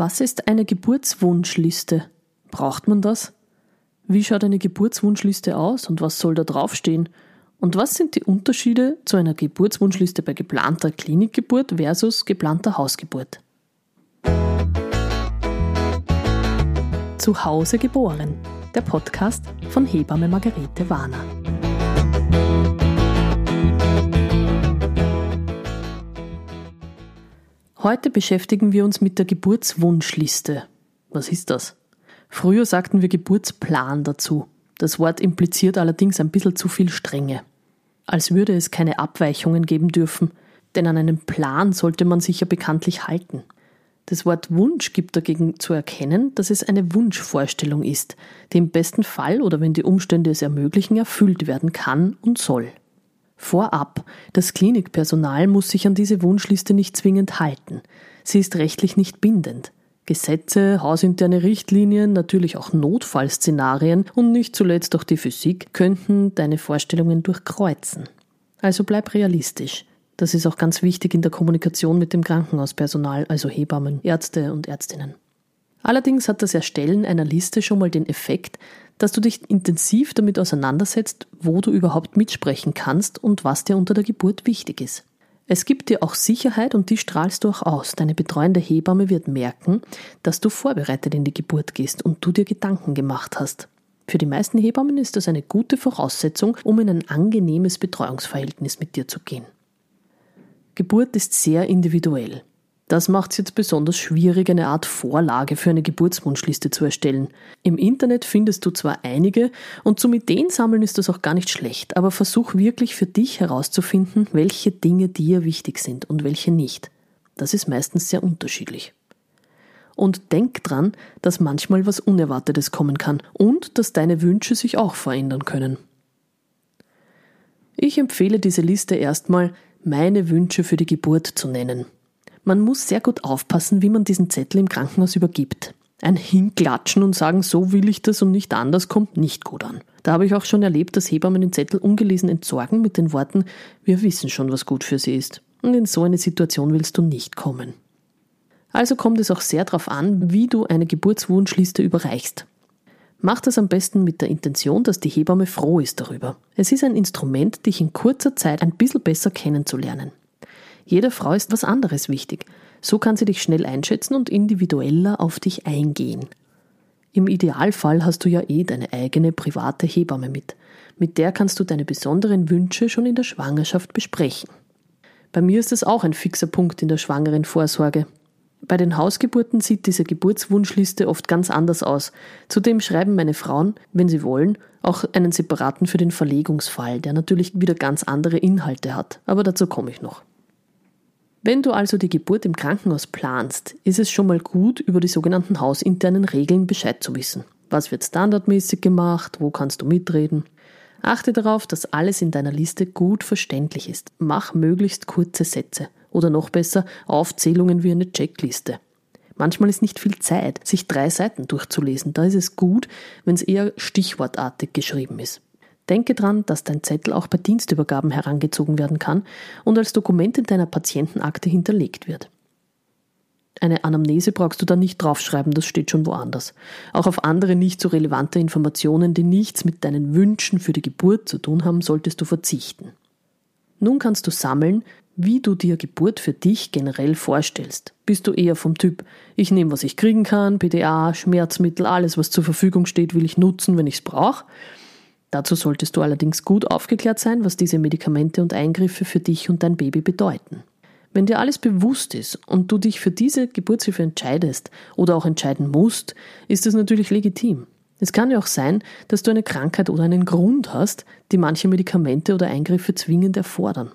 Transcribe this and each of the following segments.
Was ist eine Geburtswunschliste? Braucht man das? Wie schaut eine Geburtswunschliste aus und was soll da draufstehen? Und was sind die Unterschiede zu einer Geburtswunschliste bei geplanter Klinikgeburt versus geplanter Hausgeburt? Zu Hause geboren, der Podcast von Hebamme Margarete Warner. Heute beschäftigen wir uns mit der Geburtswunschliste. Was ist das? Früher sagten wir Geburtsplan dazu. Das Wort impliziert allerdings ein bisschen zu viel Strenge. Als würde es keine Abweichungen geben dürfen, denn an einen Plan sollte man sich ja bekanntlich halten. Das Wort Wunsch gibt dagegen zu erkennen, dass es eine Wunschvorstellung ist, die im besten Fall oder wenn die Umstände es ermöglichen, erfüllt werden kann und soll. Vorab, das Klinikpersonal muss sich an diese Wunschliste nicht zwingend halten. Sie ist rechtlich nicht bindend. Gesetze, hausinterne Richtlinien, natürlich auch Notfallszenarien und nicht zuletzt auch die Physik könnten deine Vorstellungen durchkreuzen. Also bleib realistisch. Das ist auch ganz wichtig in der Kommunikation mit dem Krankenhauspersonal, also Hebammen, Ärzte und Ärztinnen. Allerdings hat das Erstellen einer Liste schon mal den Effekt, dass du dich intensiv damit auseinandersetzt, wo du überhaupt mitsprechen kannst und was dir unter der Geburt wichtig ist. Es gibt dir auch Sicherheit und die strahlst du auch aus. Deine betreuende Hebamme wird merken, dass du vorbereitet in die Geburt gehst und du dir Gedanken gemacht hast. Für die meisten Hebammen ist das eine gute Voraussetzung, um in ein angenehmes Betreuungsverhältnis mit dir zu gehen. Geburt ist sehr individuell. Das macht es jetzt besonders schwierig, eine Art Vorlage für eine Geburtswunschliste zu erstellen. Im Internet findest du zwar einige und zum Ideen sammeln ist das auch gar nicht schlecht, aber versuch wirklich für dich herauszufinden, welche Dinge dir wichtig sind und welche nicht. Das ist meistens sehr unterschiedlich. Und denk dran, dass manchmal was Unerwartetes kommen kann und dass deine Wünsche sich auch verändern können. Ich empfehle diese Liste erstmal, meine Wünsche für die Geburt zu nennen. Man muss sehr gut aufpassen, wie man diesen Zettel im Krankenhaus übergibt. Ein Hinklatschen und sagen, so will ich das und nicht anders, kommt nicht gut an. Da habe ich auch schon erlebt, dass Hebammen den Zettel ungelesen entsorgen mit den Worten, wir wissen schon, was gut für sie ist. Und in so eine Situation willst du nicht kommen. Also kommt es auch sehr darauf an, wie du eine Geburtswunschliste überreichst. Mach das am besten mit der Intention, dass die Hebamme froh ist darüber. Es ist ein Instrument, dich in kurzer Zeit ein bisschen besser kennenzulernen. Jeder Frau ist was anderes wichtig. So kann sie dich schnell einschätzen und individueller auf dich eingehen. Im Idealfall hast du ja eh deine eigene private Hebamme mit. Mit der kannst du deine besonderen Wünsche schon in der Schwangerschaft besprechen. Bei mir ist es auch ein fixer Punkt in der schwangeren Vorsorge. Bei den Hausgeburten sieht diese Geburtswunschliste oft ganz anders aus. Zudem schreiben meine Frauen, wenn sie wollen, auch einen separaten für den Verlegungsfall, der natürlich wieder ganz andere Inhalte hat. Aber dazu komme ich noch. Wenn du also die Geburt im Krankenhaus planst, ist es schon mal gut, über die sogenannten hausinternen Regeln Bescheid zu wissen. Was wird standardmäßig gemacht? Wo kannst du mitreden? Achte darauf, dass alles in deiner Liste gut verständlich ist. Mach möglichst kurze Sätze oder noch besser Aufzählungen wie eine Checkliste. Manchmal ist nicht viel Zeit, sich drei Seiten durchzulesen. Da ist es gut, wenn es eher stichwortartig geschrieben ist. Denke dran, dass dein Zettel auch bei Dienstübergaben herangezogen werden kann und als Dokument in deiner Patientenakte hinterlegt wird. Eine Anamnese brauchst du da nicht draufschreiben, das steht schon woanders. Auch auf andere nicht so relevante Informationen, die nichts mit deinen Wünschen für die Geburt zu tun haben, solltest du verzichten. Nun kannst du sammeln, wie du dir Geburt für dich generell vorstellst. Bist du eher vom Typ, ich nehme, was ich kriegen kann, PDA, Schmerzmittel, alles, was zur Verfügung steht, will ich nutzen, wenn ich es brauche? Dazu solltest du allerdings gut aufgeklärt sein, was diese Medikamente und Eingriffe für dich und dein Baby bedeuten. Wenn dir alles bewusst ist und du dich für diese Geburtshilfe entscheidest oder auch entscheiden musst, ist es natürlich legitim. Es kann ja auch sein, dass du eine Krankheit oder einen Grund hast, die manche Medikamente oder Eingriffe zwingend erfordern.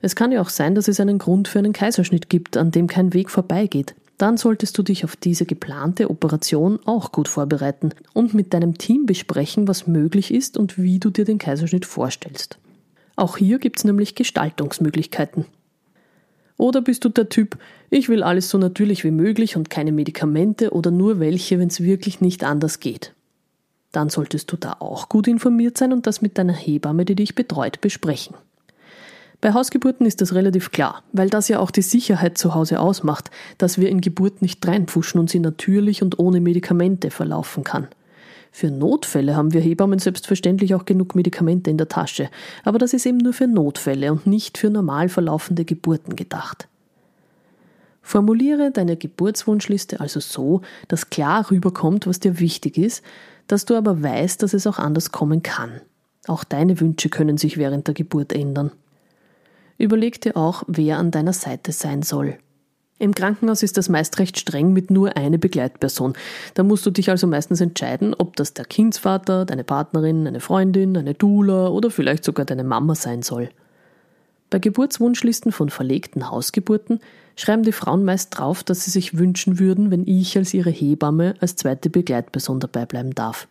Es kann ja auch sein, dass es einen Grund für einen Kaiserschnitt gibt, an dem kein Weg vorbeigeht dann solltest du dich auf diese geplante Operation auch gut vorbereiten und mit deinem Team besprechen, was möglich ist und wie du dir den Kaiserschnitt vorstellst. Auch hier gibt es nämlich Gestaltungsmöglichkeiten. Oder bist du der Typ, ich will alles so natürlich wie möglich und keine Medikamente oder nur welche, wenn es wirklich nicht anders geht. Dann solltest du da auch gut informiert sein und das mit deiner Hebamme, die dich betreut, besprechen. Bei Hausgeburten ist das relativ klar, weil das ja auch die Sicherheit zu Hause ausmacht, dass wir in Geburt nicht reinpfuschen und sie natürlich und ohne Medikamente verlaufen kann. Für Notfälle haben wir Hebammen selbstverständlich auch genug Medikamente in der Tasche, aber das ist eben nur für Notfälle und nicht für normal verlaufende Geburten gedacht. Formuliere deine Geburtswunschliste also so, dass klar rüberkommt, was dir wichtig ist, dass du aber weißt, dass es auch anders kommen kann. Auch deine Wünsche können sich während der Geburt ändern. Überleg dir auch, wer an deiner Seite sein soll. Im Krankenhaus ist das meist recht streng mit nur einer Begleitperson. Da musst du dich also meistens entscheiden, ob das der Kindsvater, deine Partnerin, eine Freundin, eine Dula oder vielleicht sogar deine Mama sein soll. Bei Geburtswunschlisten von verlegten Hausgeburten schreiben die Frauen meist drauf, dass sie sich wünschen würden, wenn ich als ihre Hebamme als zweite Begleitperson dabei bleiben darf.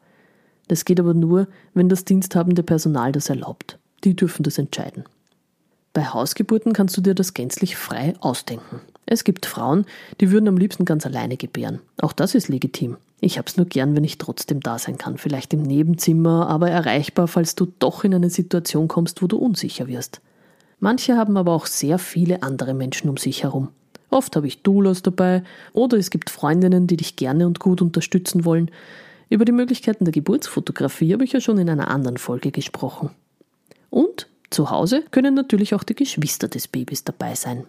Das geht aber nur, wenn das diensthabende Personal das erlaubt. Die dürfen das entscheiden. Bei Hausgeburten kannst du dir das gänzlich frei ausdenken. Es gibt Frauen, die würden am liebsten ganz alleine gebären. Auch das ist legitim. Ich hab's nur gern, wenn ich trotzdem da sein kann, vielleicht im Nebenzimmer, aber erreichbar, falls du doch in eine Situation kommst, wo du unsicher wirst. Manche haben aber auch sehr viele andere Menschen um sich herum. Oft habe ich Doulas dabei oder es gibt Freundinnen, die dich gerne und gut unterstützen wollen. Über die Möglichkeiten der Geburtsfotografie habe ich ja schon in einer anderen Folge gesprochen. Und zu Hause können natürlich auch die Geschwister des Babys dabei sein.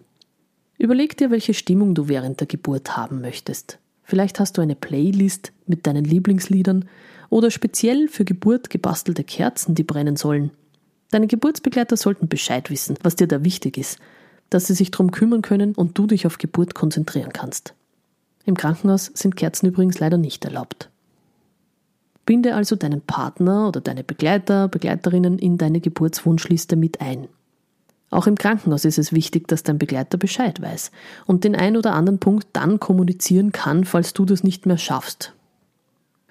Überleg dir, welche Stimmung du während der Geburt haben möchtest. Vielleicht hast du eine Playlist mit deinen Lieblingsliedern oder speziell für Geburt gebastelte Kerzen, die brennen sollen. Deine Geburtsbegleiter sollten Bescheid wissen, was dir da wichtig ist, dass sie sich darum kümmern können und du dich auf Geburt konzentrieren kannst. Im Krankenhaus sind Kerzen übrigens leider nicht erlaubt. Binde also deinen Partner oder deine Begleiter, Begleiterinnen in deine Geburtswunschliste mit ein. Auch im Krankenhaus ist es wichtig, dass dein Begleiter Bescheid weiß und den ein oder anderen Punkt dann kommunizieren kann, falls du das nicht mehr schaffst.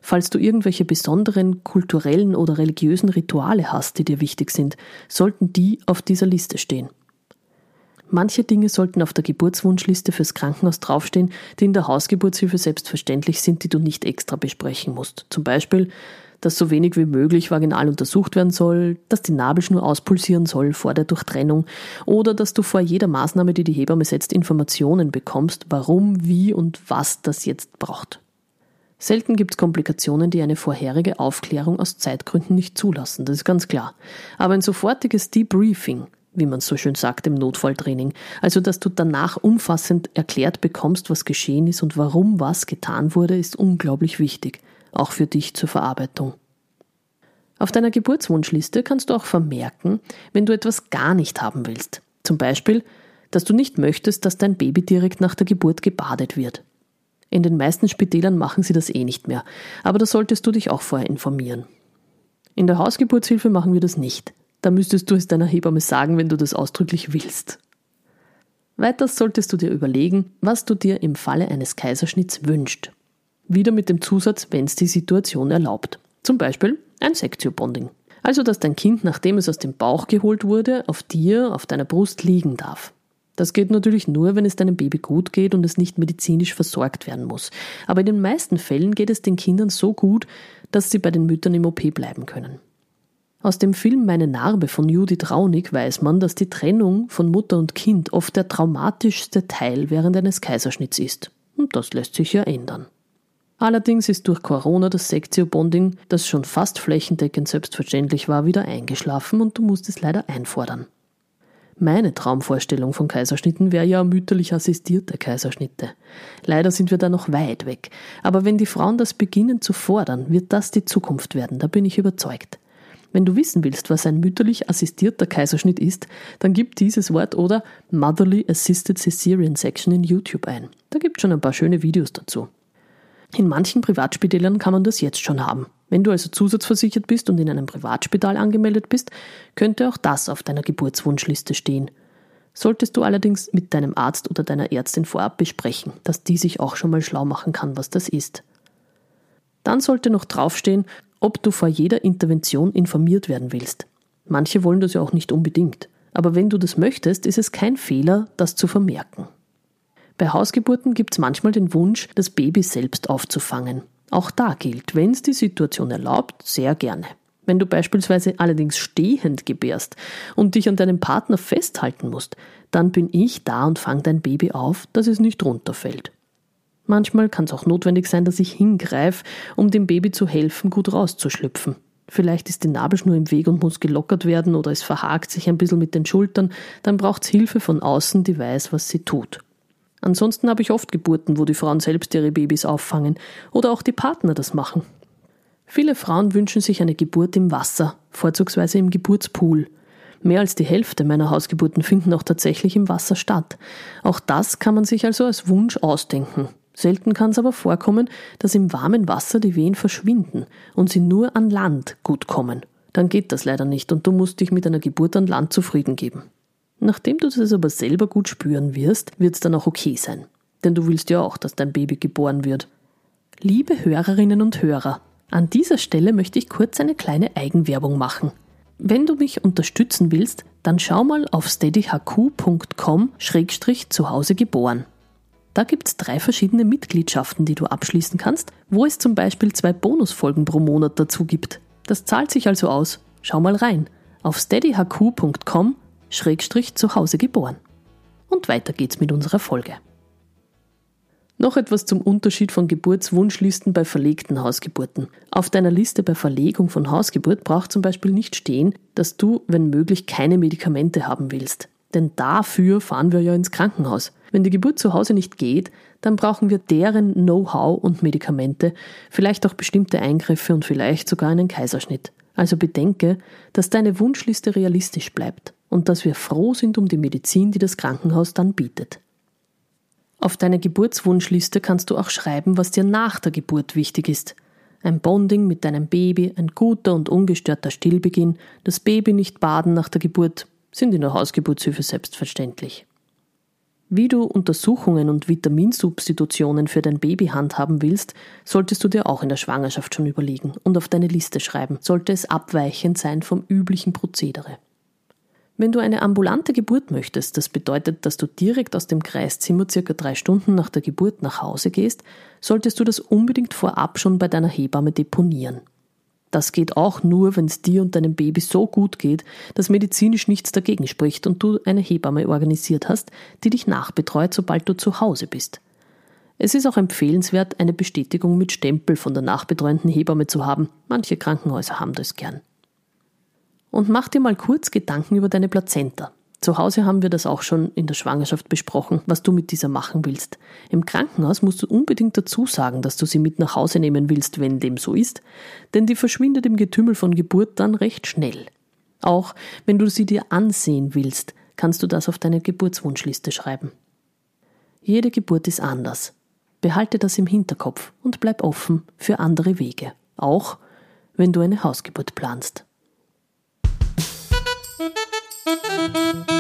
Falls du irgendwelche besonderen kulturellen oder religiösen Rituale hast, die dir wichtig sind, sollten die auf dieser Liste stehen. Manche Dinge sollten auf der Geburtswunschliste fürs Krankenhaus draufstehen, die in der Hausgeburtshilfe selbstverständlich sind, die du nicht extra besprechen musst. Zum Beispiel, dass so wenig wie möglich vaginal untersucht werden soll, dass die Nabelschnur auspulsieren soll vor der Durchtrennung oder dass du vor jeder Maßnahme, die die Hebamme setzt, Informationen bekommst, warum, wie und was das jetzt braucht. Selten gibt es Komplikationen, die eine vorherige Aufklärung aus Zeitgründen nicht zulassen, das ist ganz klar. Aber ein sofortiges Debriefing wie man so schön sagt im Notfalltraining. Also, dass du danach umfassend erklärt bekommst, was geschehen ist und warum was getan wurde, ist unglaublich wichtig, auch für dich zur Verarbeitung. Auf deiner Geburtswunschliste kannst du auch vermerken, wenn du etwas gar nicht haben willst. Zum Beispiel, dass du nicht möchtest, dass dein Baby direkt nach der Geburt gebadet wird. In den meisten Spitälern machen sie das eh nicht mehr, aber da solltest du dich auch vorher informieren. In der Hausgeburtshilfe machen wir das nicht. Da müsstest du es deiner Hebamme sagen, wenn du das ausdrücklich willst. Weiters solltest du dir überlegen, was du dir im Falle eines Kaiserschnitts wünscht. Wieder mit dem Zusatz, wenn es die Situation erlaubt. Zum Beispiel ein Sektio-Bonding. Also, dass dein Kind, nachdem es aus dem Bauch geholt wurde, auf dir, auf deiner Brust liegen darf. Das geht natürlich nur, wenn es deinem Baby gut geht und es nicht medizinisch versorgt werden muss. Aber in den meisten Fällen geht es den Kindern so gut, dass sie bei den Müttern im OP bleiben können. Aus dem Film Meine Narbe von Judith Raunig weiß man, dass die Trennung von Mutter und Kind oft der traumatischste Teil während eines Kaiserschnitts ist. Und das lässt sich ja ändern. Allerdings ist durch Corona das Sektio-Bonding, das schon fast flächendeckend selbstverständlich war, wieder eingeschlafen und du musst es leider einfordern. Meine Traumvorstellung von Kaiserschnitten wäre ja mütterlich assistierte Kaiserschnitte. Leider sind wir da noch weit weg. Aber wenn die Frauen das beginnen zu fordern, wird das die Zukunft werden, da bin ich überzeugt. Wenn du wissen willst, was ein mütterlich assistierter Kaiserschnitt ist, dann gib dieses Wort oder Motherly Assisted Caesarean Section in YouTube ein. Da gibt es schon ein paar schöne Videos dazu. In manchen Privatspitälern kann man das jetzt schon haben. Wenn du also zusatzversichert bist und in einem Privatspital angemeldet bist, könnte auch das auf deiner Geburtswunschliste stehen. Solltest du allerdings mit deinem Arzt oder deiner Ärztin vorab besprechen, dass die sich auch schon mal schlau machen kann, was das ist. Dann sollte noch draufstehen, ob du vor jeder Intervention informiert werden willst. Manche wollen das ja auch nicht unbedingt. Aber wenn du das möchtest, ist es kein Fehler, das zu vermerken. Bei Hausgeburten gibt es manchmal den Wunsch, das Baby selbst aufzufangen. Auch da gilt, wenn es die Situation erlaubt, sehr gerne. Wenn du beispielsweise allerdings stehend gebärst und dich an deinem Partner festhalten musst, dann bin ich da und fange dein Baby auf, dass es nicht runterfällt. Manchmal kann es auch notwendig sein, dass ich hingreife, um dem Baby zu helfen, gut rauszuschlüpfen. Vielleicht ist die Nabelschnur im Weg und muss gelockert werden oder es verhakt sich ein bisschen mit den Schultern, dann braucht es Hilfe von außen, die weiß, was sie tut. Ansonsten habe ich oft Geburten, wo die Frauen selbst ihre Babys auffangen oder auch die Partner das machen. Viele Frauen wünschen sich eine Geburt im Wasser, vorzugsweise im Geburtspool. Mehr als die Hälfte meiner Hausgeburten finden auch tatsächlich im Wasser statt. Auch das kann man sich also als Wunsch ausdenken. Selten kann es aber vorkommen, dass im warmen Wasser die Wehen verschwinden und sie nur an Land gut kommen. Dann geht das leider nicht und du musst dich mit einer Geburt an Land zufrieden geben. Nachdem du das aber selber gut spüren wirst, wird es dann auch okay sein. Denn du willst ja auch, dass dein Baby geboren wird. Liebe Hörerinnen und Hörer, an dieser Stelle möchte ich kurz eine kleine Eigenwerbung machen. Wenn du mich unterstützen willst, dann schau mal auf steadyhq.com-zu Hause geboren. Da gibt es drei verschiedene Mitgliedschaften, die du abschließen kannst, wo es zum Beispiel zwei Bonusfolgen pro Monat dazu gibt. Das zahlt sich also aus. Schau mal rein auf steadyhq.com zu Hause geboren. Und weiter geht's mit unserer Folge. Noch etwas zum Unterschied von Geburtswunschlisten bei verlegten Hausgeburten. Auf deiner Liste bei Verlegung von Hausgeburt braucht zum Beispiel nicht stehen, dass du, wenn möglich, keine Medikamente haben willst. Denn dafür fahren wir ja ins Krankenhaus. Wenn die Geburt zu Hause nicht geht, dann brauchen wir deren Know-how und Medikamente, vielleicht auch bestimmte Eingriffe und vielleicht sogar einen Kaiserschnitt. Also bedenke, dass deine Wunschliste realistisch bleibt und dass wir froh sind um die Medizin, die das Krankenhaus dann bietet. Auf deine Geburtswunschliste kannst du auch schreiben, was dir nach der Geburt wichtig ist. Ein Bonding mit deinem Baby, ein guter und ungestörter Stillbeginn, das Baby nicht baden nach der Geburt, sind in der Hausgeburtshilfe selbstverständlich. Wie du Untersuchungen und Vitaminsubstitutionen für dein Baby handhaben willst, solltest du dir auch in der Schwangerschaft schon überlegen und auf deine Liste schreiben, sollte es abweichend sein vom üblichen Prozedere. Wenn du eine ambulante Geburt möchtest, das bedeutet, dass du direkt aus dem Kreiszimmer circa drei Stunden nach der Geburt nach Hause gehst, solltest du das unbedingt vorab schon bei deiner Hebamme deponieren. Das geht auch nur, wenn es dir und deinem Baby so gut geht, dass medizinisch nichts dagegen spricht und du eine Hebamme organisiert hast, die dich nachbetreut, sobald du zu Hause bist. Es ist auch empfehlenswert, eine Bestätigung mit Stempel von der nachbetreuenden Hebamme zu haben. Manche Krankenhäuser haben das gern. Und mach dir mal kurz Gedanken über deine Plazenta. Zu Hause haben wir das auch schon in der Schwangerschaft besprochen, was du mit dieser machen willst. Im Krankenhaus musst du unbedingt dazu sagen, dass du sie mit nach Hause nehmen willst, wenn dem so ist, denn die verschwindet im Getümmel von Geburt dann recht schnell. Auch wenn du sie dir ansehen willst, kannst du das auf deine Geburtswunschliste schreiben. Jede Geburt ist anders. Behalte das im Hinterkopf und bleib offen für andere Wege, auch wenn du eine Hausgeburt planst. Thank you.